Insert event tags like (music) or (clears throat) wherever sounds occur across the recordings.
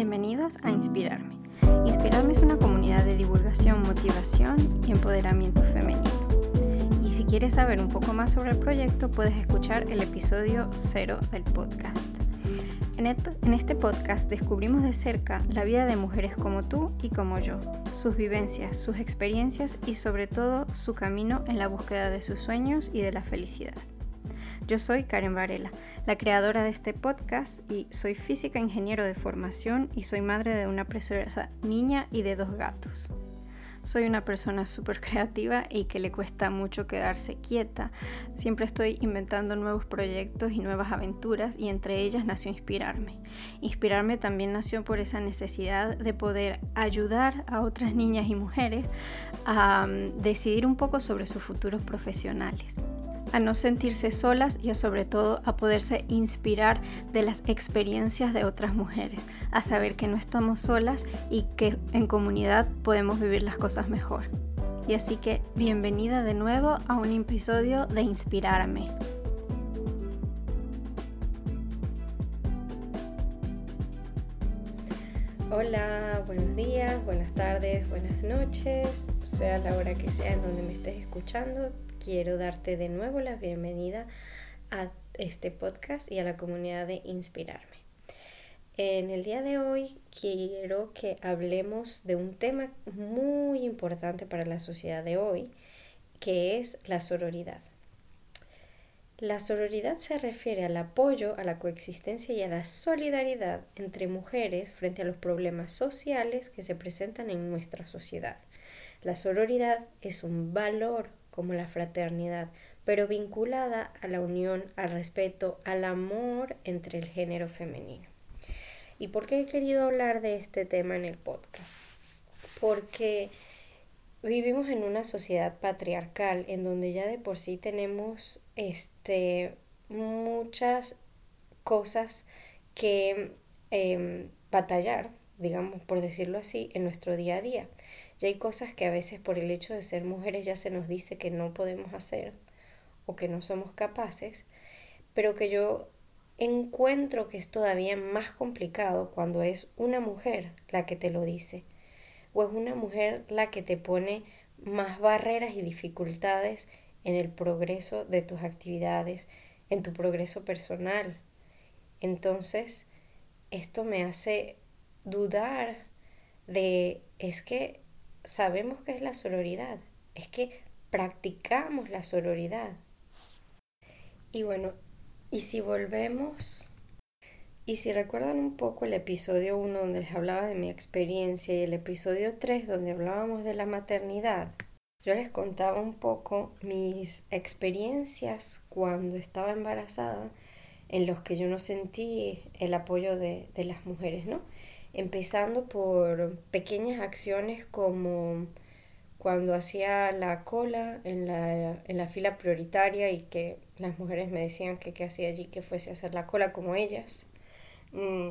Bienvenidos a Inspirarme. Inspirarme es una comunidad de divulgación, motivación y empoderamiento femenino. Y si quieres saber un poco más sobre el proyecto, puedes escuchar el episodio cero del podcast. En este podcast descubrimos de cerca la vida de mujeres como tú y como yo, sus vivencias, sus experiencias y sobre todo su camino en la búsqueda de sus sueños y de la felicidad. Yo soy Karen Varela, la creadora de este podcast y soy física ingeniero de formación y soy madre de una preciosa niña y de dos gatos. Soy una persona súper creativa y que le cuesta mucho quedarse quieta. Siempre estoy inventando nuevos proyectos y nuevas aventuras y entre ellas nació Inspirarme. Inspirarme también nació por esa necesidad de poder ayudar a otras niñas y mujeres a mm, decidir un poco sobre sus futuros profesionales a no sentirse solas y sobre todo a poderse inspirar de las experiencias de otras mujeres, a saber que no estamos solas y que en comunidad podemos vivir las cosas mejor. Y así que bienvenida de nuevo a un episodio de Inspirarme. Hola, buenos días, buenas tardes, buenas noches, sea la hora que sea en donde me estés escuchando, quiero darte de nuevo la bienvenida a este podcast y a la comunidad de Inspirarme. En el día de hoy quiero que hablemos de un tema muy importante para la sociedad de hoy, que es la sororidad. La sororidad se refiere al apoyo, a la coexistencia y a la solidaridad entre mujeres frente a los problemas sociales que se presentan en nuestra sociedad. La sororidad es un valor como la fraternidad, pero vinculada a la unión, al respeto, al amor entre el género femenino. ¿Y por qué he querido hablar de este tema en el podcast? Porque vivimos en una sociedad patriarcal en donde ya de por sí tenemos este, muchas cosas que em, batallar, digamos, por decirlo así, en nuestro día a día. Ya hay cosas que a veces por el hecho de ser mujeres ya se nos dice que no podemos hacer o que no somos capaces, pero que yo encuentro que es todavía más complicado cuando es una mujer la que te lo dice o es una mujer la que te pone más barreras y dificultades en el progreso de tus actividades, en tu progreso personal. Entonces, esto me hace dudar de, es que sabemos que es la sororidad, es que practicamos la sororidad. Y bueno, y si volvemos, y si recuerdan un poco el episodio 1 donde les hablaba de mi experiencia y el episodio 3 donde hablábamos de la maternidad, yo les contaba un poco mis experiencias cuando estaba embarazada en los que yo no sentí el apoyo de, de las mujeres, ¿no? Empezando por pequeñas acciones como cuando hacía la cola en la, en la fila prioritaria y que las mujeres me decían que qué hacía allí, que fuese a hacer la cola como ellas. Mm.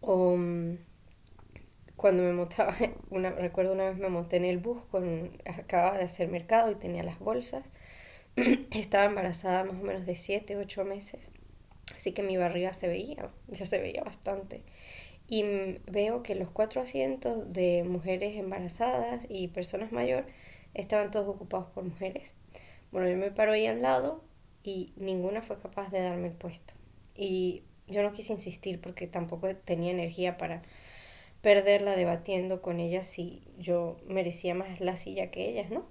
O mm, cuando me montaba, (laughs) una, recuerdo una vez me monté en el bus, con, acababa de hacer mercado y tenía las bolsas. (clears throat) Estaba embarazada más o menos de 7, 8 meses. Así que mi barriga se veía, (laughs) ya se veía bastante. Y veo que los cuatro asientos de mujeres embarazadas y personas mayores estaban todos ocupados por mujeres. Bueno, yo me paro ahí al lado y ninguna fue capaz de darme el puesto. Y yo no quise insistir porque tampoco tenía energía para perderla debatiendo con ellas si yo merecía más la silla que ellas, ¿no?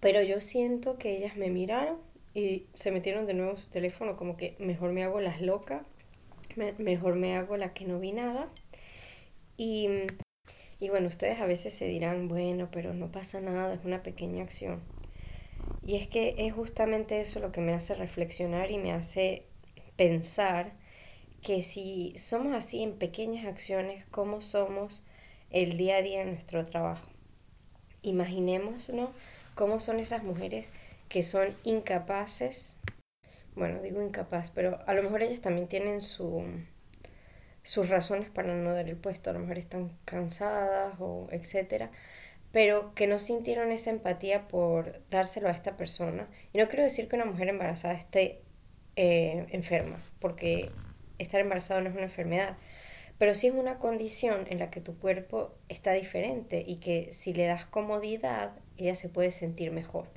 Pero yo siento que ellas me miraron y se metieron de nuevo su teléfono como que mejor me hago las locas, mejor me hago la que no vi nada. Y, y bueno, ustedes a veces se dirán, bueno, pero no pasa nada, es una pequeña acción. Y es que es justamente eso lo que me hace reflexionar y me hace pensar que si somos así en pequeñas acciones, ¿cómo somos el día a día en nuestro trabajo? Imaginemos, ¿no? ¿Cómo son esas mujeres que son incapaces, bueno, digo incapaz, pero a lo mejor ellas también tienen su, sus razones para no dar el puesto, a lo mejor están cansadas o etcétera, pero que no sintieron esa empatía por dárselo a esta persona. Y no quiero decir que una mujer embarazada esté eh, enferma, porque estar embarazado no es una enfermedad, pero sí es una condición en la que tu cuerpo está diferente y que si le das comodidad, ella se puede sentir mejor.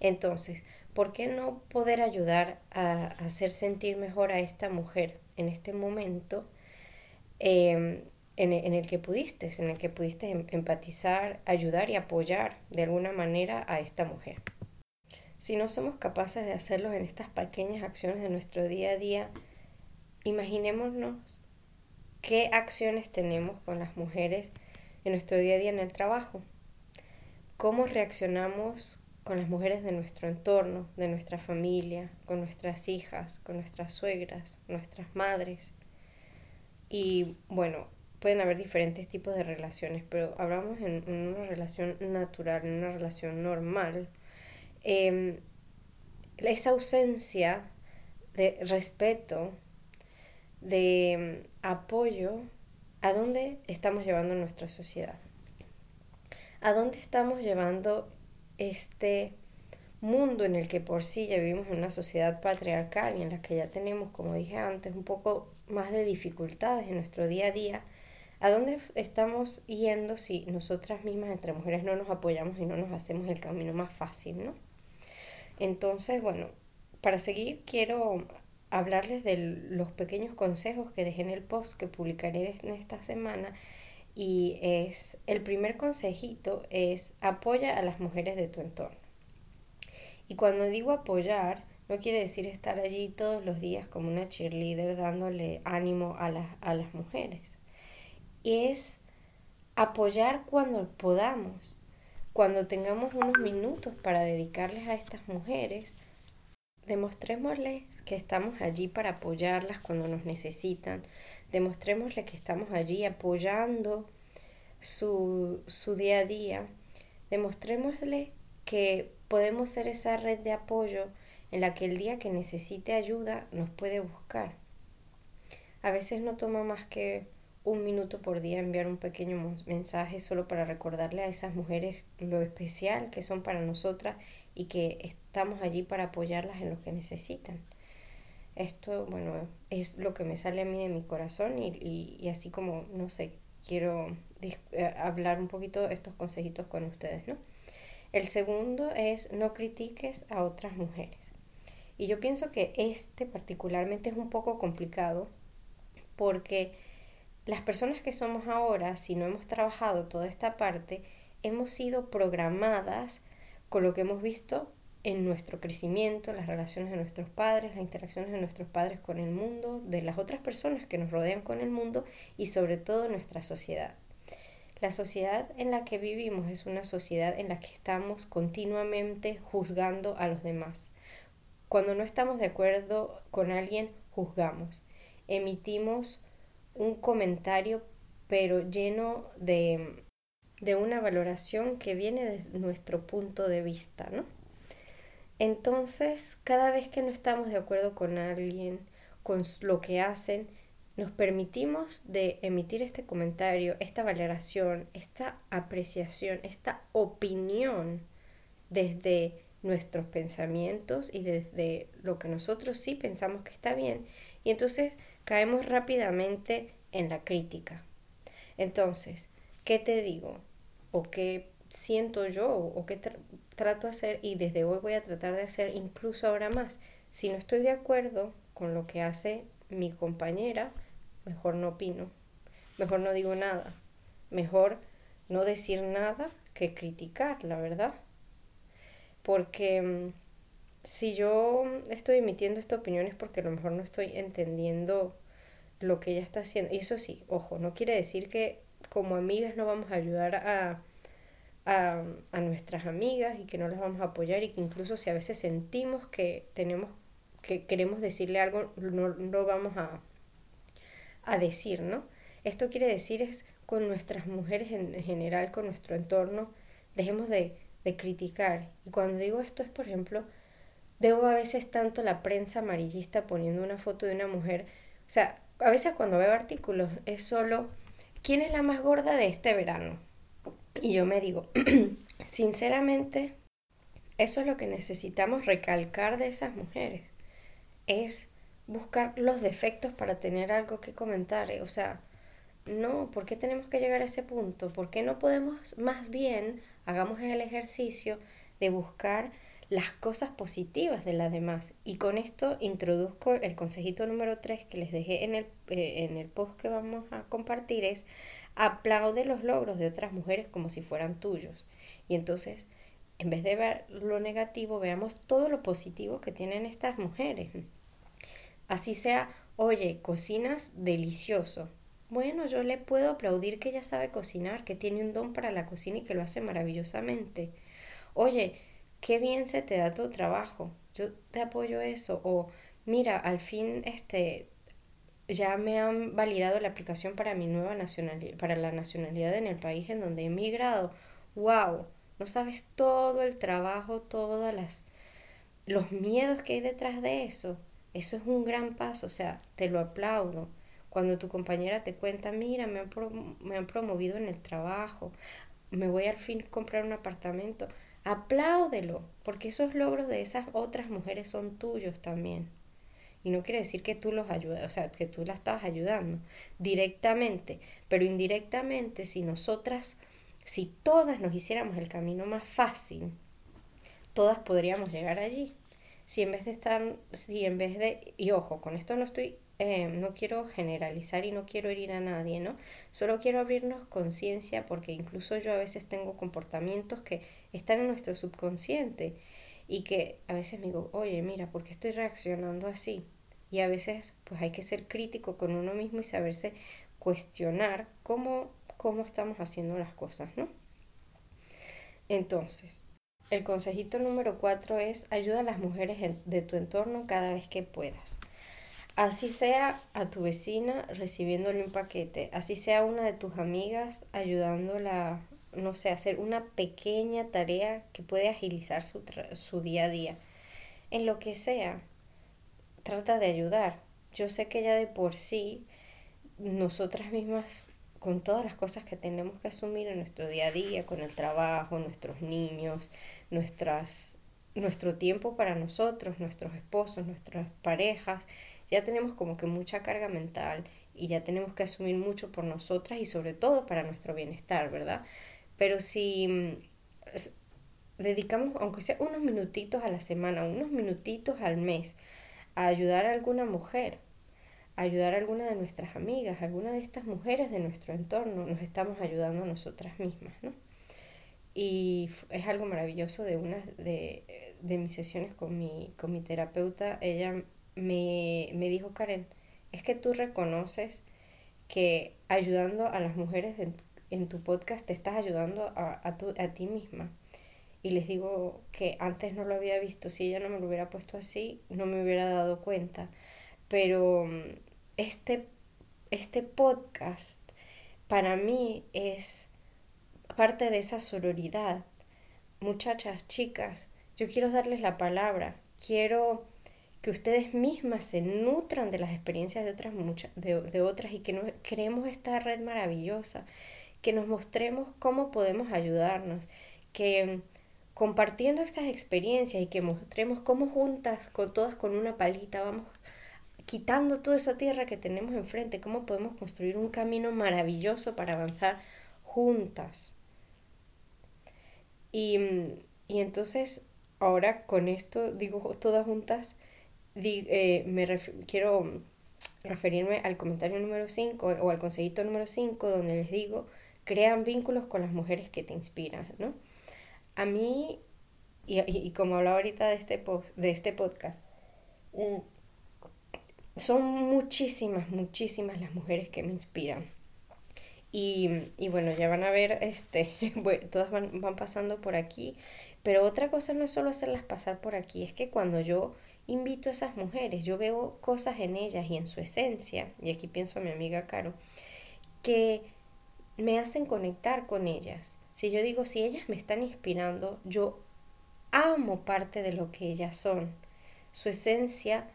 Entonces, ¿por qué no poder ayudar a, hacer sentir mejor a esta mujer en este momento em, en, en, el que pudiste, en el que pudiste em, empatizar, ayudar y apoyar de alguna manera a esta mujer? Si no somos capaces de hacerlo en estas pequeñas acciones de nuestro día a día, imaginémonos qué acciones tenemos con las mujeres en nuestro día a día en el trabajo. ¿Cómo reaccionamos con las mujeres de nuestro entorno, de nuestra familia, con nuestras hijas, con nuestras suegras, nuestras madres? Y bueno, pueden haber diferentes tipos de relaciones, pero hablamos en, una relación natural, en una relación normal eh, esa ausencia de respeto, de em, apoyo, ¿a dónde estamos llevando nuestra sociedad? ¿A dónde estamos llevando este mundo en el que por sí ya vivimos en una sociedad patriarcal y en la que ya tenemos, como dije antes, un poco más de dificultades en nuestro día a día? ¿A dónde estamos yendo si nosotras mismas entre mujeres no nos apoyamos y no nos hacemos el camino más fácil, no? Entonces, bueno, para seguir quiero hablarles de los pequeños consejos que dejé en el post que publicaré en esta semana y es el primer consejito es apoya a las mujeres de tu entorno. Y cuando digo apoyar, no quiere decir estar allí todos los días como una cheerleader dándole ánimo a las, a las mujeres. Es apoyar cuando podamos cuando tengamos unos minutos para dedicarles a estas mujeres, demostrémosles que estamos allí para apoyarlas cuando nos necesitan, demostrémosles que estamos allí apoyando su, su día a día, demostrémosles que podemos ser esa red de apoyo en la que el día que necesite ayuda nos puede buscar. A veces no toma más que un minuto por día enviar un pequeño mensaje solo para recordarle a esas mujeres lo especial que son para nosotras y que estamos allí para apoyarlas en lo que necesitan. Esto, bueno, es lo que me sale a mí de mi corazón y, y, así como, no sé, quiero eh, hablar un poquito estos consejitos con ustedes, ¿no? El segundo es no critiques a otras mujeres. Y yo pienso que este particularmente es un poco complicado porque las personas que somos ahora, si no hemos trabajado toda esta parte, hemos sido programadas con lo que hemos visto en nuestro crecimiento, las relaciones de nuestros padres, las interacciones de nuestros padres con el mundo, de las otras personas que nos rodean con el mundo y sobre todo nuestra sociedad. La sociedad en la que vivimos es una sociedad en la que estamos continuamente juzgando a los demás. Cuando no estamos de acuerdo con alguien, juzgamos. Emitimos un comentario, pero lleno de, de una valoración que viene de nuestro punto de vista, ¿no? Entonces, cada vez que no estamos de acuerdo con alguien, con lo que hacen, nos permitimos de emitir este comentario, esta valoración, esta apreciación, esta opinión desde nuestros pensamientos y desde lo que nosotros sí pensamos que está bien. Y entonces caemos rápidamente en la crítica. Entonces, ¿qué te digo? ¿O qué siento yo? ¿O qué trato de hacer? Y desde hoy voy a tratar de hacer incluso ahora más. Si no estoy de acuerdo con lo que hace mi compañera, mejor no opino. Mejor no digo nada. Mejor no decir nada que criticar, la verdad. Porque mm, si yo estoy emitiendo esta opinión es porque a lo mejor no estoy entendiendo lo que ella está haciendo. Y eso sí, ojo, no quiere decir que como amigas no vamos a ayudar a, a, a, nuestras amigas y que no las vamos a apoyar y que incluso si a veces sentimos que tenemos que queremos decirle algo, no, no vamos a, a decir, ¿no? Esto quiere decir es con nuestras mujeres en general, con nuestro entorno, dejemos de, de criticar. Y cuando digo esto es, por ejemplo, Debo a veces tanto la prensa amarillista poniendo una foto de una mujer. O sea, a veces cuando veo artículos es solo, ¿quién es la más gorda de este verano? Y yo me digo, (clears throat) sinceramente, eso es lo que necesitamos recalcar de esas mujeres. Es buscar los defectos para tener algo que comentar. O sea, no, ¿por qué tenemos que llegar a ese punto? ¿Por qué no podemos más bien, hagamos el ejercicio de buscar las cosas positivas de las demás? Y con esto introduzco el consejito número 3 que les dejé en el, eh, en el post que vamos a compartir, es aplaude los logros de otras mujeres como si fueran tuyos. Y entonces, en vez de ver lo negativo, veamos todo lo positivo que tienen estas mujeres. Así sea, oye, cocinas delicioso bueno, yo le puedo aplaudir que ella sabe cocinar, que tiene un don para la cocina y que lo hace maravillosamente. Oye, qué bien se te da tu trabajo. Yo te apoyo eso. O mira, al fin este ya me han validado la aplicación para mi nueva nacionalidad, para la nacionalidad en el país en donde he emigrado. Wow, no sabes todo el trabajo, todas las los miedos que hay detrás de eso. Eso es un gran paso, o sea, te lo aplaudo. Cuando tu compañera te cuenta, mira, me han, me han promovido en el trabajo, me voy al fin a comprar un apartamento, apláudelo, porque esos logros de esas otras mujeres son tuyos también. Y no quiere decir que tú los ayudas, o sea, que tú la estabas ayudando directamente, pero indirectamente, si nosotras, si todas nos hiciéramos el camino más fácil, todas podríamos llegar allí. Si en vez de estar, si en vez de, y ojo, con esto no estoy Em, no quiero generalizar y no quiero herir a nadie, ¿no? Solo quiero abrirnos conciencia porque incluso yo a veces tengo comportamientos que están en nuestro subconsciente y que a veces me digo, oye, mira, ¿por qué estoy reaccionando así? Y a veces pues hay que ser crítico con uno mismo y saberse cuestionar cómo, cómo estamos haciendo las cosas, ¿no? Entonces, el consejito número cuatro es ayuda a las mujeres de tu entorno cada vez que puedas. Así sea a tu vecina recibiéndole un paquete, así sea una de tus amigas ayudándola, no sé, hacer una pequeña tarea que puede agilizar su, su día a día. En lo que sea, trata de ayudar. Yo sé que ya de por sí, nosotras mismas, con todas las cosas que tenemos que asumir en nuestro día a día, con el trabajo, nuestros niños, nuestras, nuestro tiempo para nosotros, nuestros esposos, nuestras parejas, ya tenemos como que mucha carga mental y ya tenemos que asumir mucho por nosotras y sobre todo para nuestro bienestar, ¿verdad? Pero si mm, dedicamos, aunque sea unos minutitos a la semana, unos minutitos al mes, a ayudar a alguna mujer, a ayudar a alguna de nuestras amigas, a alguna de estas mujeres de nuestro entorno, nos estamos ayudando a nosotras mismas, ¿no? Y es algo maravilloso de una de, de mis sesiones con mi, con mi terapeuta. Ella me, me dijo Karen, es que tú reconoces que ayudando a las mujeres en, tu podcast te estás ayudando a, a, a ti misma. Y les digo que antes no lo había visto, si ella no me lo hubiera puesto así, no me hubiera dado cuenta. Pero mm, este, este podcast para mí es parte de esa sororidad. Muchachas, chicas, yo quiero darles la palabra, quiero que ustedes mismas se nutran de las experiencias de otras, muchas, de, otras y que nos, creemos esta red maravillosa, que nos mostremos cómo podemos ayudarnos, que compartiendo estas experiencias y que mostremos cómo juntas, con todas con una palita, vamos quitando toda esa tierra que tenemos enfrente, cómo podemos construir un camino maravilloso para avanzar juntas. Y, y entonces, ahora con esto, digo todas juntas, eh, me quiero referirme al comentario número 5 o al consejito número 5 donde les digo, crean vínculos con las mujeres que te inspiran, ¿no? A mí, y, y, como hablaba ahorita de este, de este podcast, mm, son muchísimas, muchísimas las mujeres que me inspiran. Y, y bueno, ya van a ver, este, (laughs) todas van, van pasando por aquí, pero otra cosa no es solo hacerlas pasar por aquí, es que cuando yo invito a esas mujeres, yo veo cosas en ellas y en su esencia, y aquí pienso a mi amiga Caro, que me hacen conectar con ellas. Si yo digo, si ellas me están inspirando, yo amo parte de lo que ellas son. Su esencia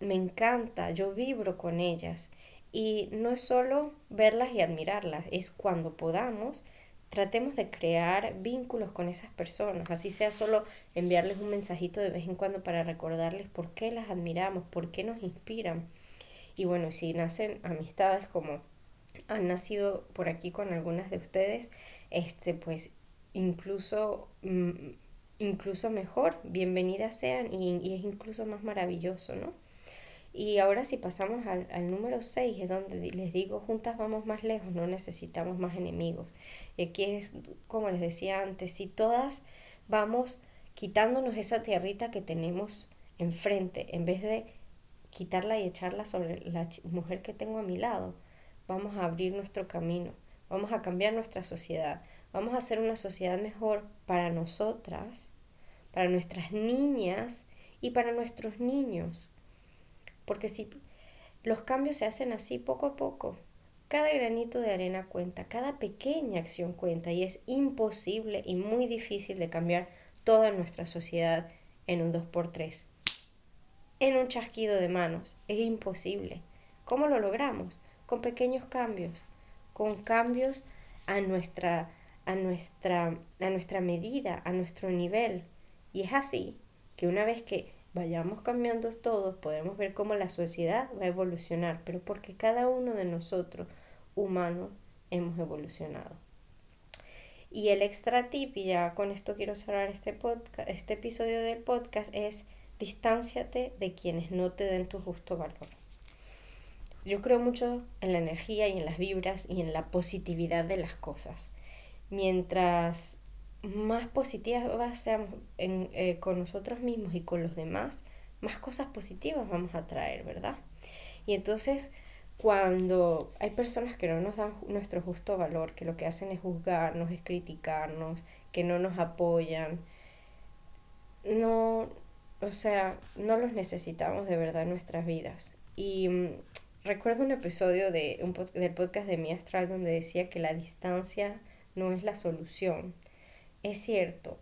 me encanta, yo vibro con ellas. Y no es solo verlas y admirarlas, es cuando podamos tratemos de crear vínculos con esas personas, así sea solo enviarles un mensajito de vez en cuando para recordarles por qué las admiramos, por qué nos inspiran. Y bueno, si nacen amistades como han nacido por aquí con algunas de ustedes, este pues incluso mm, incluso mejor, bienvenidas sean y, es incluso más maravilloso, ¿no? Y ahora si pasamos al, al número 6, es donde les digo, juntas vamos más lejos, no necesitamos más enemigos. Y aquí es, como les decía antes, si todas vamos quitándonos esa tierrita que tenemos enfrente, en vez de quitarla y echarla sobre la mujer que tengo a mi lado, vamos a abrir nuestro camino, vamos a cambiar nuestra sociedad, vamos a hacer una sociedad mejor para nosotras, para nuestras niñas y para nuestros niños. Porque si los cambios se hacen así poco a poco, cada granito de arena cuenta, cada pequeña acción cuenta y es imposible y muy difícil de cambiar toda nuestra sociedad en un 2x3. En un chasquido de manos. Es imposible. ¿Cómo lo logramos? Con pequeños cambios, con cambios a nuestra, a nuestra, a nuestra medida, a nuestro nivel. Y es así que una vez que vayamos cambiando todos, podemos ver cómo la sociedad va a evolucionar, pero porque cada uno de nosotros, humanos, hemos evolucionado. Y el extra tip, y ya con esto quiero cerrar este, podcast, este episodio del podcast, es distánciate de quienes no te den tu justo valor. Yo creo mucho en la energía y en las vibras y en la positividad de las cosas. Mientras más positivas seamos eh, con nosotros mismos y con los demás, más cosas positivas vamos a traer, ¿verdad? Y entonces, cuando hay personas que no nos dan nuestro justo valor, que lo que hacen es juzgarnos, es criticarnos, que no nos apoyan, no, o sea, no los necesitamos de verdad en nuestras vidas. Y mm, recuerdo un episodio de del podcast de Mi Astral donde decía que la distancia no es la solución, es cierto,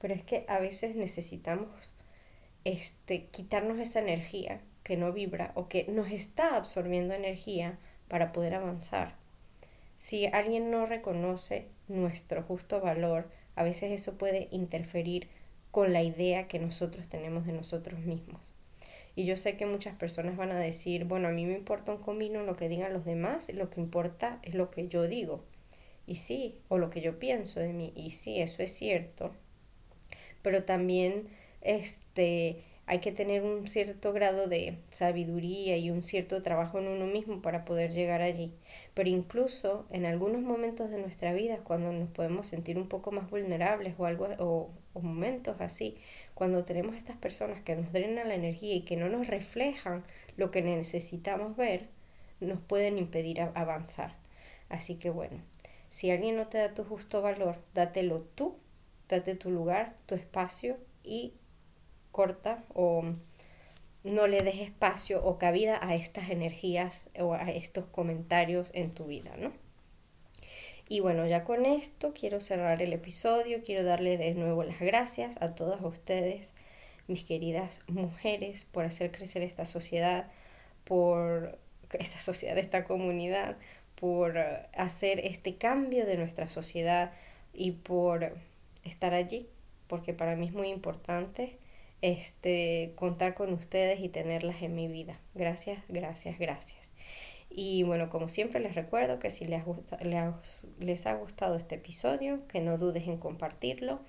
pero es que a veces necesitamos este, quitarnos esa energía que no vibra o que nos está absorbiendo energía para poder avanzar. Si alguien no reconoce nuestro justo valor, a veces eso puede interferir con la idea que nosotros tenemos de nosotros mismos. Y yo sé que muchas personas van a decir, bueno, a mí me importa un comino lo que digan los demás, lo que importa es lo que yo digo. Y sí, o lo que yo pienso de mí. Y sí, eso es cierto. Pero también este, hay que tener un cierto grado de sabiduría y un cierto trabajo en uno mismo para poder llegar allí. Pero incluso en algunos momentos de nuestra vida, cuando nos podemos sentir un poco más vulnerables o algo o momentos así, cuando tenemos estas personas que nos drenan la energía y que no nos reflejan lo que necesitamos ver, nos pueden impedir avanzar. Así que bueno, si alguien no te da tu justo valor, dátelo tú, date tu lugar, tu espacio y corta o no le des espacio o cabida a estas energías o a estos comentarios en tu vida, ¿no? Y bueno, ya con esto quiero cerrar el episodio, quiero darle de nuevo las gracias a todas ustedes, mis queridas mujeres, por hacer crecer esta sociedad, por esta sociedad, esta comunidad, por hacer este cambio de nuestra sociedad y por estar allí, porque para mí es muy importante este, contar con ustedes y tenerlas en mi vida. Gracias, gracias, gracias. Y bueno, como siempre les recuerdo que si les, les, les ha gustado este episodio, que no dudes en compartirlo.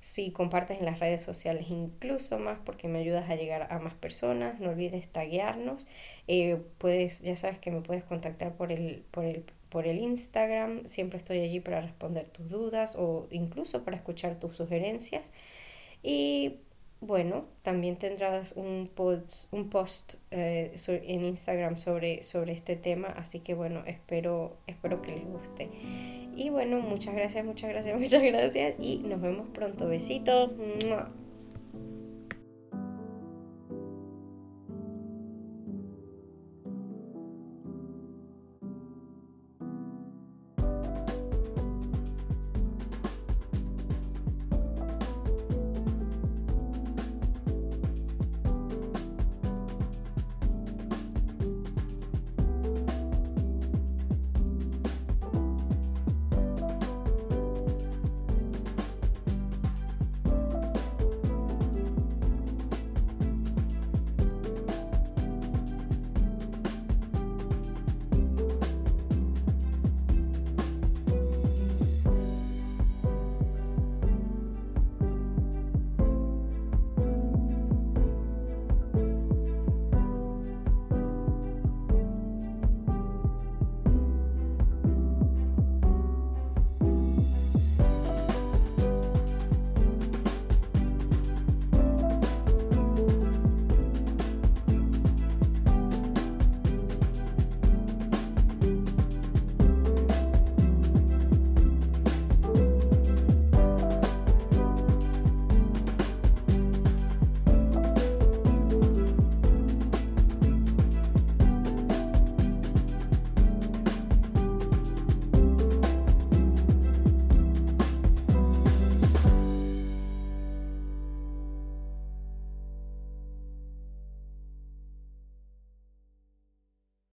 Si compartes en las redes sociales incluso más porque me ayudas a llegar a más personas, no olvides taguearnos, eh, puedes, ya sabes que me puedes contactar por el, por el por el Instagram, siempre estoy allí para responder tus dudas o incluso para escuchar tus sugerencias. Y bueno, también tendrás un post, un post eh, en Instagram sobre, sobre este tema, así que bueno, espero, espero que les guste. Y bueno, muchas gracias, muchas gracias, (laughs) muchas gracias y nos vemos pronto. Besitos.